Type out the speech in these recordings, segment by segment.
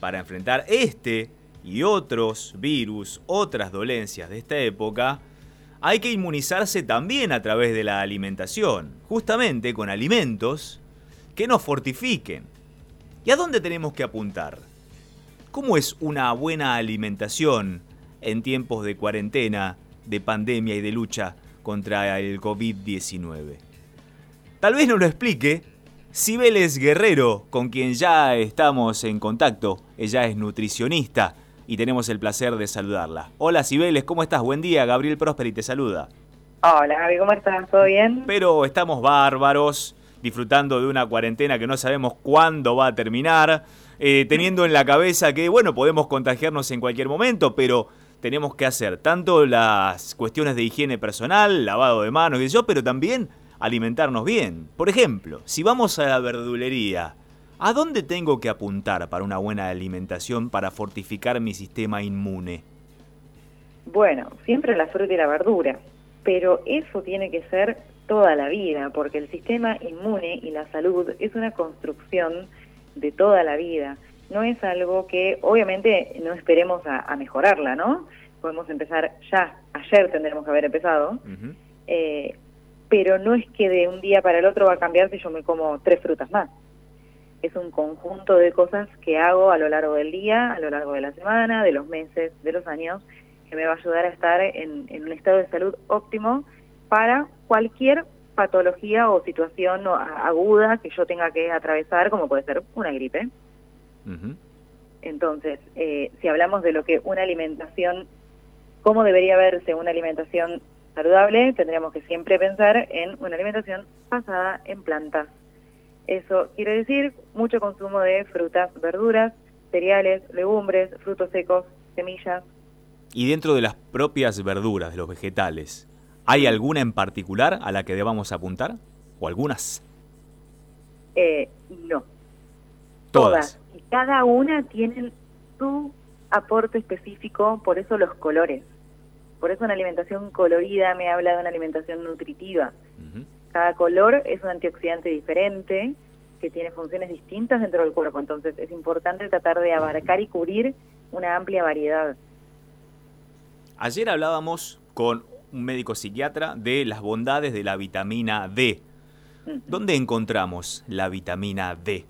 para enfrentar este y otros virus, otras dolencias de esta época, hay que inmunizarse también a través de la alimentación, justamente con alimentos que nos fortifiquen. ¿Y a dónde tenemos que apuntar? ¿Cómo es una buena alimentación en tiempos de cuarentena, de pandemia y de lucha contra el COVID-19? Tal vez nos lo explique Cibeles Guerrero, con quien ya estamos en contacto. Ella es nutricionista y tenemos el placer de saludarla. Hola Cibeles, ¿cómo estás? Buen día, Gabriel Prosperi te saluda. Hola Gaby, ¿cómo estás? ¿Todo bien? Pero estamos bárbaros, disfrutando de una cuarentena que no sabemos cuándo va a terminar, eh, teniendo en la cabeza que, bueno, podemos contagiarnos en cualquier momento, pero tenemos que hacer tanto las cuestiones de higiene personal, lavado de manos y yo, pero también alimentarnos bien. Por ejemplo, si vamos a la verdulería, ¿a dónde tengo que apuntar para una buena alimentación para fortificar mi sistema inmune? Bueno, siempre la fruta y la verdura, pero eso tiene que ser toda la vida, porque el sistema inmune y la salud es una construcción de toda la vida. No es algo que obviamente no esperemos a, mejorarla, ¿no? Podemos empezar ya, ayer tendremos que haber empezado, pero no es que de un día para el otro va a cambiar si yo me como tres frutas más. Es un conjunto de cosas que hago a lo largo del día, a lo largo de la semana, de los meses, de los años, que me va a ayudar a estar en, un estado de salud óptimo para cualquier patología o situación aguda que yo tenga que atravesar, como puede ser una gripe. Entonces, eh, si hablamos de lo que una alimentación, cómo debería verse una alimentación saludable, tendríamos que siempre pensar en una alimentación basada en plantas. Eso quiere decir mucho consumo de frutas, verduras, cereales, legumbres, frutos secos, semillas. Y dentro de las propias verduras, de los vegetales, ¿hay alguna en particular a la que debamos apuntar? ¿O algunas? Eh, no. Todas. Todas. Y cada una tiene su aporte específico, por eso los colores. Por eso una alimentación colorida me habla de una alimentación nutritiva. Cada color es un antioxidante diferente que tiene funciones distintas dentro del cuerpo, entonces es importante tratar de abarcar y cubrir una amplia variedad. Ayer hablábamos con un médico psiquiatra de las bondades de la vitamina D. ¿Dónde encontramos la vitamina D?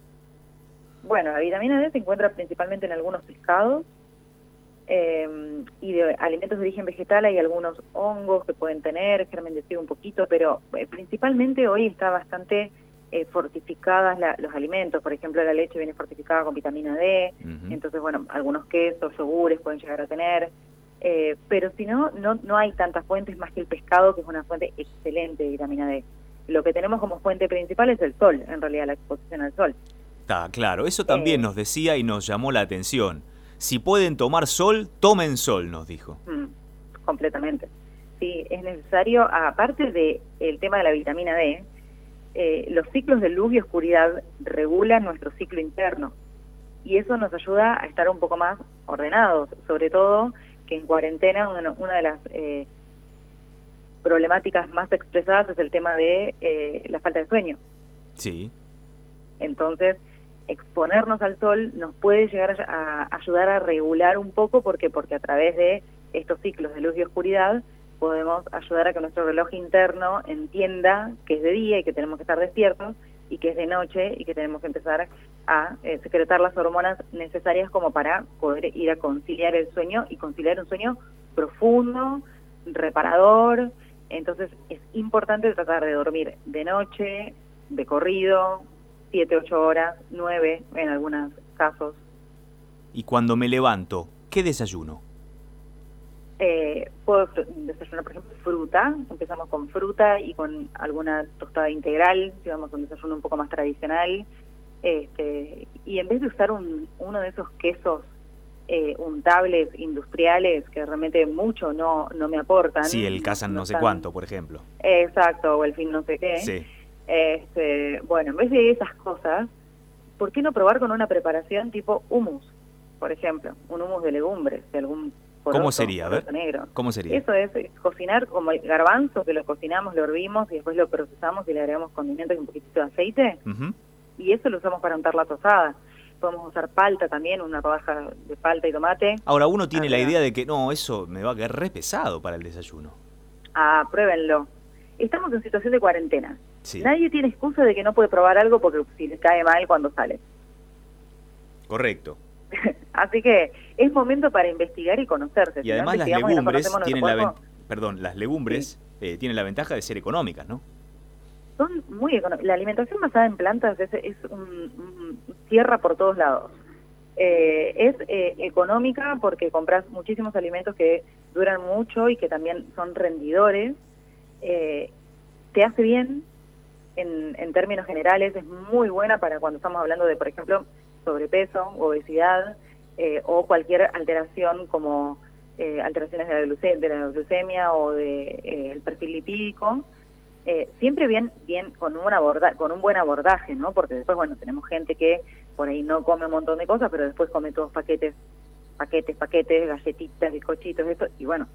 Bueno, la vitamina D se encuentra principalmente en algunos pescados, eh, y de alimentos de origen vegetal hay algunos hongos que pueden tener, germen de un poquito, pero eh, principalmente hoy está bastante eh, fortificadas los alimentos, por ejemplo la leche viene fortificada con vitamina D, entonces bueno, algunos quesos, yogures pueden llegar a tener, eh, pero si no, no, no hay tantas fuentes más que el pescado, que es una fuente excelente de vitamina D. Lo que tenemos como fuente principal es el sol, en realidad la exposición al sol. Está claro, eso también nos decía y nos llamó la atención si pueden tomar sol, tomen sol, nos dijo. Mm, completamente. Sí, es necesario, aparte del el tema de la vitamina D, eh, los ciclos de luz y oscuridad regulan nuestro ciclo interno y eso nos ayuda a estar un poco más ordenados, sobre todo que en cuarentena una, de las eh, problemáticas más expresadas es el tema de eh, la falta de sueño. Sí. Entonces, exponernos al sol nos puede llegar a, ayudar a regular un poco porque porque a través de estos ciclos de luz y oscuridad podemos ayudar a que nuestro reloj interno entienda que es de día y que tenemos que estar despiertos y que es de noche y que tenemos que empezar a eh, secretar las hormonas necesarias como para poder ir a conciliar el sueño y conciliar un sueño profundo, reparador. Entonces es importante tratar de dormir de noche, de corrido, siete, ocho horas, nueve en algunos casos. Y cuando me levanto, ¿qué desayuno? Eh, puedo desayunar, por ejemplo, fruta. Empezamos con fruta y con alguna tostada integral, digamos, un desayuno un poco más tradicional. Este, y en vez de usar un, uno de esos quesos eh, untables industriales que realmente mucho no, no me aportan. Sí, el casan no, sé cuánto, por ejemplo. Exacto, o el fin no sé qué. Sí. Este, bueno, en vez de esas cosas, ¿por qué no probar con una preparación tipo humus, por ejemplo? Un humus de legumbres, de algún ¿Cómo sería? A ver, negro. ¿Cómo sería? Eso es, cocinar como el garbanzo, que lo cocinamos, lo hervimos y después lo procesamos y le agregamos condimentos y un poquitito de aceite. Y eso lo usamos para untar la tostada. podemos usar palta también, una rodaja de palta y tomate. Ahora, uno tiene la idea de que no, eso me va a quedar re pesado para el desayuno. Ah, pruébenlo. Estamos en situación de cuarentena. Nadie tiene excusa de que no puede probar algo porque si le cae mal cuando sale. Correcto. Así que es momento para investigar y conocerse. Y además las legumbres tienen la perdón, las legumbres eh, tienen la ventaja de ser económicas, ¿no? Son muy económicas. La alimentación basada en plantas es, un, tierra por todos lados. Eh, es eh, económica porque compras muchísimos alimentos que duran mucho y que también son rendidores. te hace bien en, en términos generales, es muy buena para cuando estamos hablando de, por ejemplo, sobrepeso, obesidad eh, o cualquier alteración como eh, alteraciones de la, glucemia, o de, eh, perfil lipídico. siempre bien, bien con, un aborda con un buen abordaje, ¿no? Porque después, bueno, tenemos gente que por ahí no come un montón de cosas, pero después come todos paquetes, paquetes, paquetes, galletitas, bizcochitos, esto, y bueno,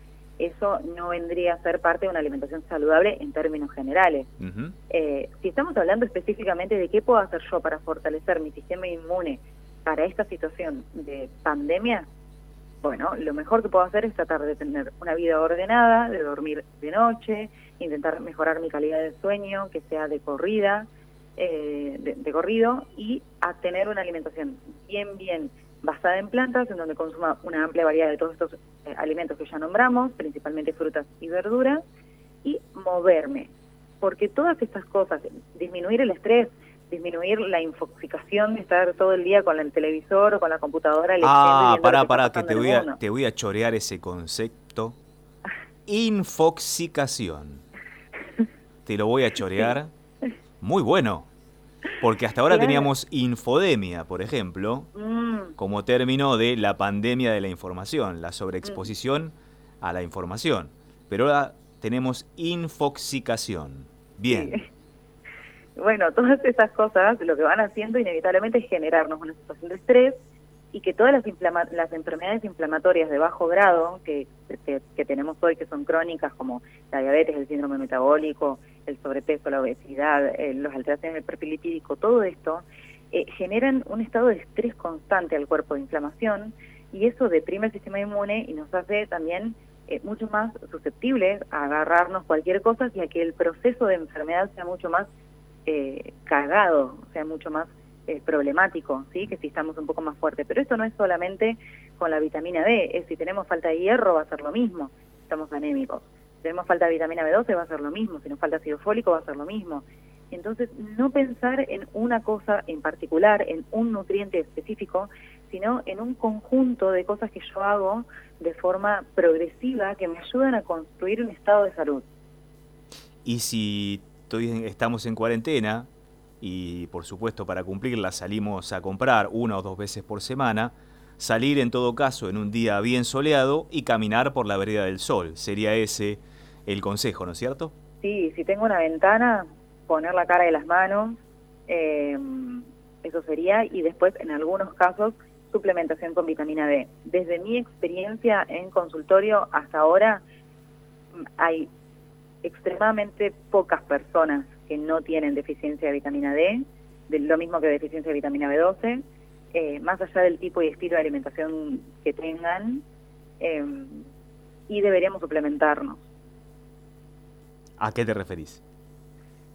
eso no vendría a ser parte de una alimentación saludable en términos generales. eh, si estamos hablando específicamente de qué puedo hacer yo para fortalecer mi sistema inmune para esta situación de pandemia, bueno, lo mejor que puedo hacer es tratar de tener una vida ordenada, de dormir de noche, intentar mejorar mi calidad de sueño, que sea de corrida, eh, de corrido, y a tener una alimentación bien, bien basada en plantas, en donde consuma una amplia variedad de todos estos eh, alimentos que ya nombramos, principalmente frutas y verduras, y moverme. Porque todas estas cosas, disminuir el estrés, disminuir la infoxicación de estar todo el día con el televisor o con la computadora. Ah, pará, pará, que te voy, a, te voy a chorear ese concepto. Infoxicación. Te lo voy a chorear. Muy bueno. Porque hasta ahora teníamos infodemia, por ejemplo, mm. como término de la pandemia de la información, la sobreexposición a la información. Pero ahora tenemos infoxicación. Bien. Bueno, todas esas cosas lo que van haciendo inevitablemente es generarnos una situación de estrés y que todas las, las enfermedades inflamatorias de bajo grado que, que, tenemos hoy, que son crónicas, como la diabetes, el síndrome metabólico, el sobrepeso, la obesidad, eh, los alteraciones del perfil lipídico, todo esto, eh, generan un estado de estrés constante al cuerpo de inflamación y eso deprime el sistema inmune y nos hace también eh, mucho más susceptibles a agarrarnos cualquier cosa y a que el proceso de enfermedad sea mucho más eh, cargado, sea mucho más problemático, ¿sí? que si estamos un poco más fuertes. Pero esto no es solamente con la vitamina D, es si tenemos falta de hierro va a ser lo mismo, estamos anémicos tenemos falta de vitamina B12 va a ser lo mismo, si nos falta ácido fólico va a ser lo mismo. Entonces, no pensar en una cosa en particular, en un nutriente específico, sino en un conjunto de cosas que yo hago de forma progresiva que me ayudan a construir un estado de salud. Y si estamos en cuarentena y por supuesto para cumplirla salimos a comprar una o dos veces por semana, salir en todo caso en un día bien soleado y caminar por la vereda del sol. Sería ese el consejo, ¿no es cierto? Sí, si tengo una ventana, poner la cara de las manos, eh, eso sería, y después en algunos casos suplementación con vitamina D. Desde mi experiencia en consultorio hasta ahora hay extremadamente pocas personas que no tienen deficiencia de vitamina D, de lo mismo que deficiencia de vitamina B12, eh, más allá del tipo y estilo de alimentación que tengan, eh, y deberíamos suplementarnos. ¿A qué te referís?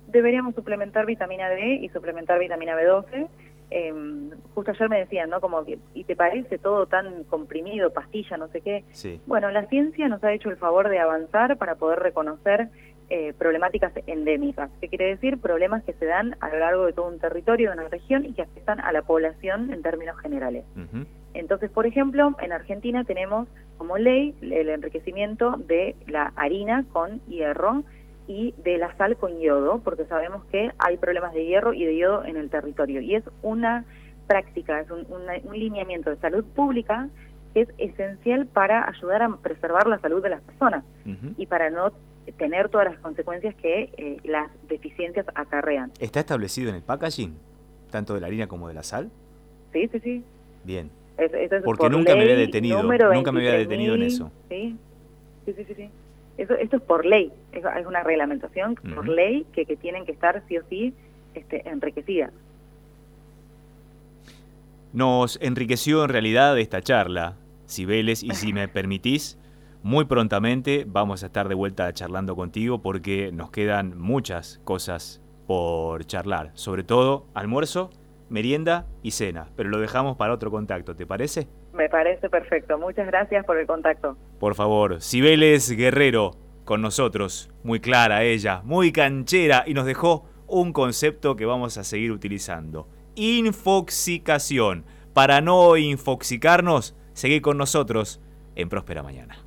Deberíamos suplementar vitamina D y suplementar vitamina B12. Em, justo ayer me decían, ¿no? Como que, ¿y te parece todo tan comprimido, pastilla, no sé qué? Sí. Bueno, la ciencia nos ha hecho el favor de avanzar para poder reconocer eh, problemáticas endémicas. ¿Qué quiere decir? Problemas que se dan a lo largo de todo un territorio, de una región y que afectan a la población en términos generales. Entonces, por ejemplo, en Argentina tenemos como ley el enriquecimiento de la harina con hierro y de la sal con yodo, porque sabemos que hay problemas de hierro y de yodo en el territorio. Y es una práctica, es un, lineamiento de salud pública es esencial para ayudar a preservar la salud de las personas y para no tener todas las consecuencias que eh, las deficiencias acarrean. ¿Está establecido en el packaging, tanto de la harina como de la sal? Sí, sí, sí. Bien. Porque nunca me había detenido, nunca me había detenido en eso. Sí, sí, sí, sí. Eso, esto es por ley, es, una reglamentación por ley que, que, tienen que estar sí o sí este, enriquecidas. Nos enriqueció en realidad esta charla, Cibeles, y si me permitís, muy prontamente vamos a estar de vuelta charlando contigo porque nos quedan muchas cosas por charlar, sobre todo almuerzo, merienda y cena, pero lo dejamos para otro contacto, ¿te parece? Me parece perfecto, muchas gracias por el contacto. Por favor, Cibeles Guerrero con nosotros, muy clara ella, muy canchera y nos dejó un concepto que vamos a seguir utilizando. Infoxicación. Para no infoxicarnos, seguí con nosotros en Próspera Mañana.